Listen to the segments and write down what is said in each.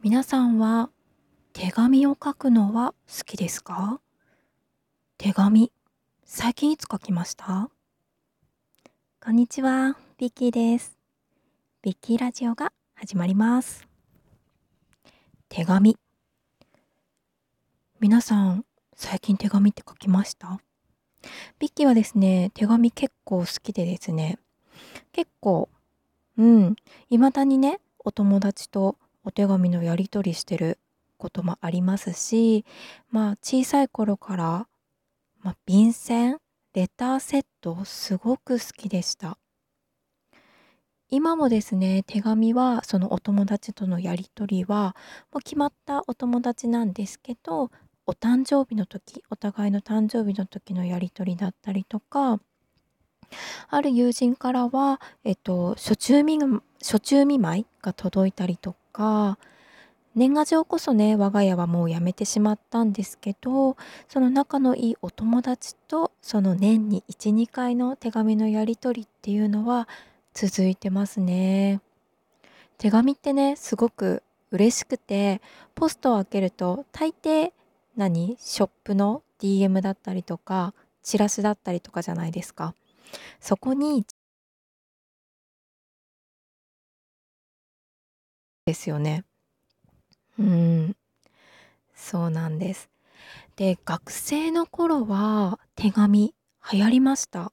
皆さんは手紙を書くのは好きですか？手紙、最近いつ書きました？こんにちは、ビッキーです。ビッキーラジオが始まります。手紙。皆さん、最近手紙って書きました？ビッキーはですね、手紙結構好きでですね、結構、うん、未だにね、お友達とお手紙のやり取りしてることもありますし、まあ小さい頃から、まあ、便箋、レターセットすごく好きでした。今もですね、手紙はそのお友達とのやり取りはもう決まったお友達なんですけど、お誕生日の時、お互いの誕生日の時のやり取りだったりとか、ある友人からは、えっと、初中見初中見舞いが届いたりとか、年賀状こそね、我が家はもうやめてしまったんですけど、その仲のいいお友達と、その年に1、2回の手紙のやり取りっていうのは続いてますね。手紙ってね、すごく嬉しくて、ポストを開けると大抵何ショップの DM だったりとか、チラシだったりとかじゃないですか。そこにですよね。うん。そうなんです。で、学生の頃は手紙流行りました？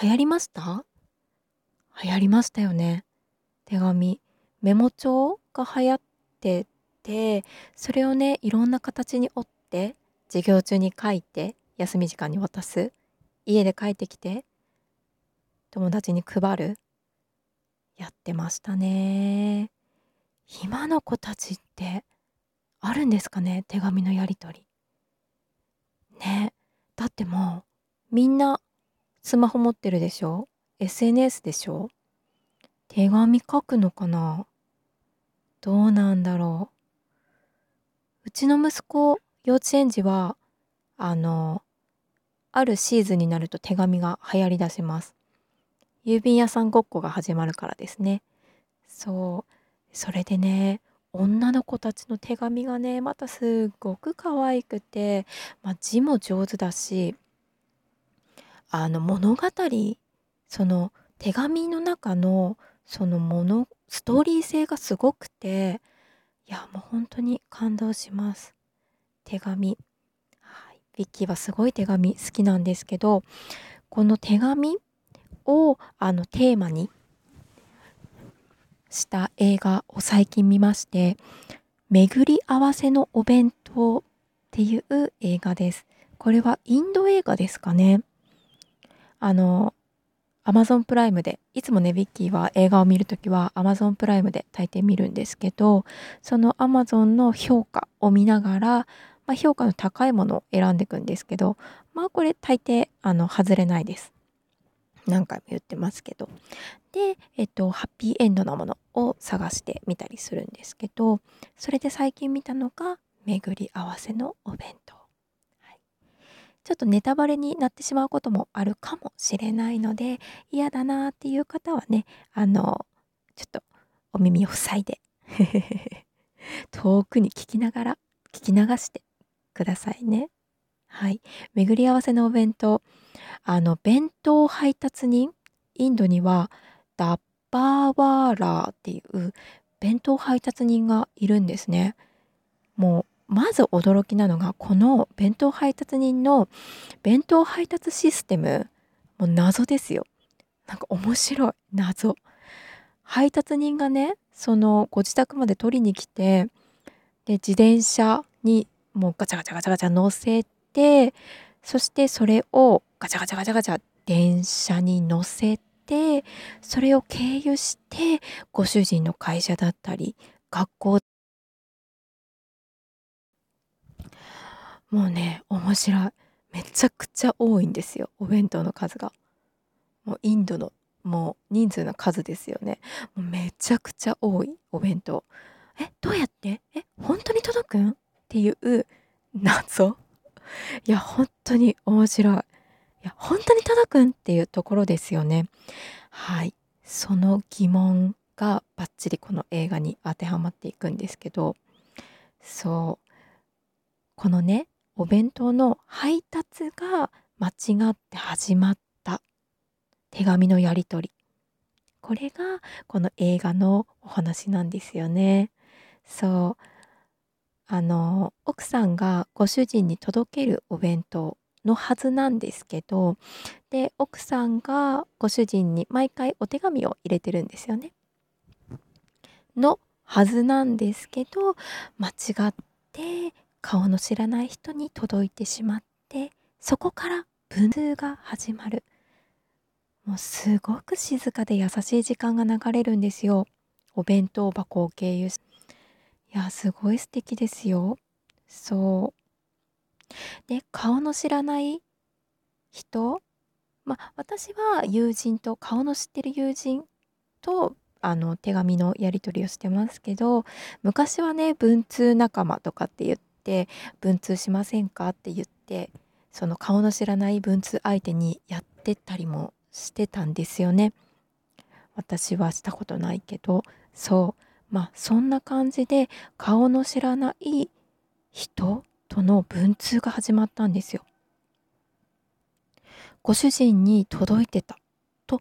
流行りました？流行りましたよね。手紙。メモ帳が流行ってて、それをね、いろんな形に折って、授業中に書いて、休み時間に渡す。家で帰ってきて、友達に配る。やってましたね。今の子たちってあるんですかね？手紙のやり取り。ね。だってもうみんなスマホ持ってるでしょ ?SNS でしょ？手紙書くのかな？どうなんだろう？うちの息子幼稚園児はあのあるシーズンになると手紙が流行りだします。郵便屋さんごっこが始まるからですね。そう。それでね、女の子たちの手紙がね、またすっごく可愛くて、まあ、字も上手だし、あの物語、その手紙の中のそのもの、ストーリー性がすごくて、いや、もう本当に感動します。手紙。はい。ビッキーはすごい手紙好きなんですけど、この手紙をあのテーマにした映画を最近見まして、巡り合わせのお弁当っていう映画です。これはインド映画ですかね。あの、アマゾンプライムで、いつもね、ビッキーは映画を見るときはアマゾンプライムで大抵見るんですけど、そのアマゾンの評価を見ながら、まあ、評価の高いものを選んでいくんですけど、まあこれ大抵あの外れないです。何回も言ってますけど。で、えっと、ハッピーエンドなものを探してみたりするんですけど、それで最近見たのが、巡り合わせのお弁当。はい、ちょっとネタバレになってしまうこともあるかもしれないので、嫌だなっていう方はね、あの、ちょっとお耳を塞いで、遠くに聞きながら、聞き流してくださいね。はい。巡り合わせのお弁当。あの、弁当配達人、インドには、ダッバーワーラーっていう弁当配達人がいるんですね。もう、まず驚きなのが、この弁当配達人の弁当配達システム、もう謎ですよ。なんか面白い。謎。配達人がね、そのご自宅まで取りに来て、で、自転車にもうガチャガチャガチャガチャ乗せて、そしてそれをガチャガチャガチャガチャ電車に乗せて、それを経由して、ご主人の会社だったり、学校、もうね、面白い。めちゃくちゃ多いんですよ、お弁当の数が。もうインドの、もう人数の数ですよね。もうめちゃくちゃ多いお弁当。え、どうやって？え、本当に届くん？っていう謎。いや、本当に面白い。いや、本当に届くんっていうところですよね。はい。その疑問がバッチリこの映画に当てはまっていくんですけどそうこのねお弁当の配達が間違って始まった手紙のやり取りこれがこの映画のお話なんですよね。そうあの奥さんがご主人に届けるお弁当のはずなんですけどで奥さんがご主人に毎回お手紙を入れてるんですよね。のはずなんですけど間違って顔の知らない人に届いてしまってそこから文通が始まる。もうすごく静かで優しい時間が流れるんですよ。お弁当箱を経由し。いやすごい素敵ですよ。そう。で顔の知らない人？まあ私は友人と顔の知ってる友人とあの手紙のやり取りをしてますけど昔はね文通仲間とかって言って文通しませんかって言ってその顔の知らない文通相手にやってたりもしてたんですよね。私はしたことないけどそうまあそんな感じで顔の知らない人との文通が始まったんですよ。ご主人に届いてたと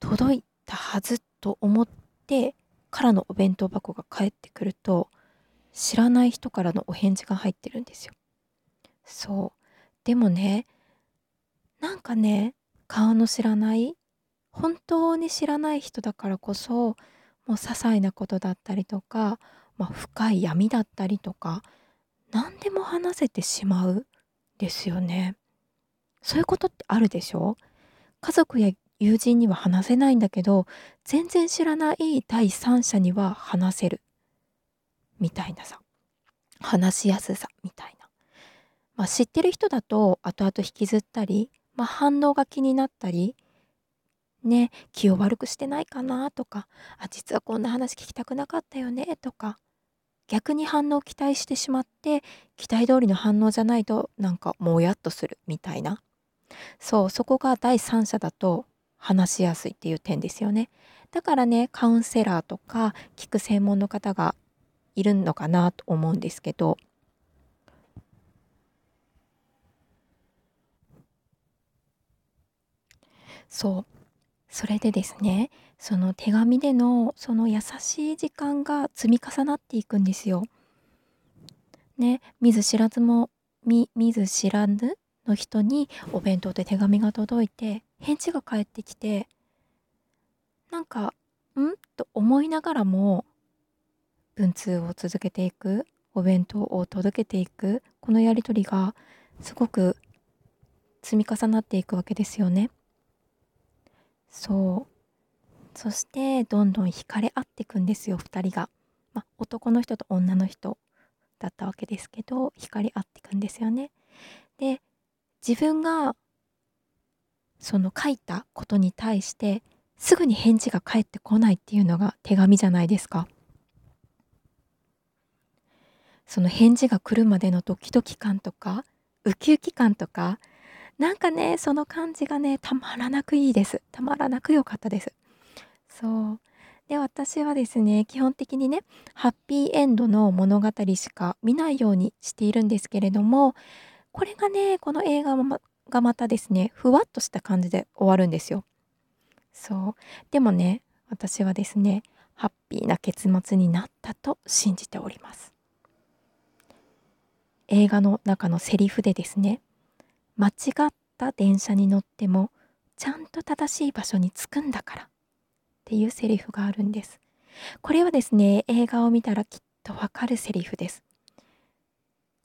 届いたはずと思ってからのお弁当箱が返ってくると知らない人からのお返事が入ってるんですよ。そうでもねなんかね顔の知らない本当に知らない人だからこそもう些細なことだったりとか、まあ、深い闇だったりとか何でも話せてしまうですよね。そういうことってあるでしょ？家族や友人には話せないんだけど全然知らない第三者には話せる。みたいなさ。話しやすさみたいな、まあ、知ってる人だと後々引きずったり、まあ、反応が気になったりね気を悪くしてないかなとかあ実はこんな話聞きたくなかったよねとか逆に反応を期待してしまって期待通りの反応じゃないとなんかもうやっとするみたいな。そうそこが第三者だと話しやすいっていう点ですよね。だからねカウンセラーとか聞く専門の方がいるのかなと思うんですけど。そう。それでですねその手紙でのその優しい時間が積み重なっていくんですよ。ね見ず知らずも見見ず知らぬの人にお弁当で手紙が届いて返事が返ってきてなんかん？と思いながらも文通を続けていくお弁当を届けていくこのやり取りがすごく積み重なっていくわけですよね。そうそしてどんどん惹かれ合っていくんですよ2人が、まあ、男の人と女の人だったわけですけど惹かれ合っていくんですよね。で自分がその書いたことに対してすぐに返事が返ってこないっていうのが手紙じゃないですか。その返事が来るまでのドキドキ感とかウキウキ感とかなんかねその感じがねたまらなくいいです。たまらなく良かったです。そう。で私はですね基本的にねハッピーエンドの物語しか見ないようにしているんですけれどもこれがねこの映画がまたですねふわっとした感じで終わるんですよ。そう。でもね私はですねハッピーな結末になったと信じております。映画の中のセリフでですね間違った電車に乗ってもちゃんと正しい場所に着くんだから。っていうセリフがあるんです。これはですね、映画を見たらきっとわかるセリフです。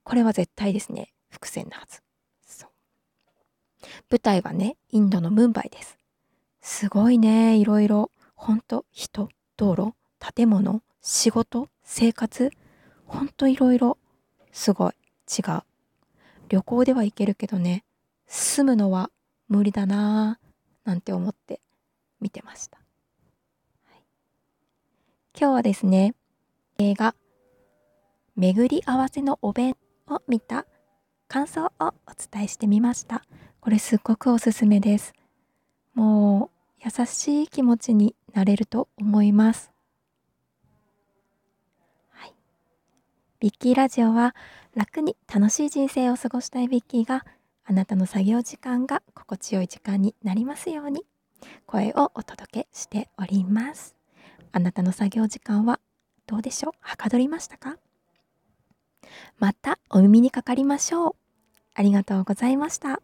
これは絶対ですね、伏線なはず。そう。舞台はね、インドのムンバイです。すごいね、いろいろ。ほんと、人、道路、建物、仕事、生活、ほんといろいろ。すごい。違う。旅行では行けるけどね住むのは無理だなぁなんて思って見てました、今日はですね、映画、巡り合わせのお弁を見た感想をお伝えしてみました。これすっごくおすすめです。もう優しい気持ちになれると思います。はい。ビッキーラジオは楽に楽しい人生を過ごしたいビッキーがあなたの作業時間が心地よい時間になりますように声をお届けしております。あなたの作業時間はどうでしょう？はかどりましたか？またお耳にかかりましょう。ありがとうございました。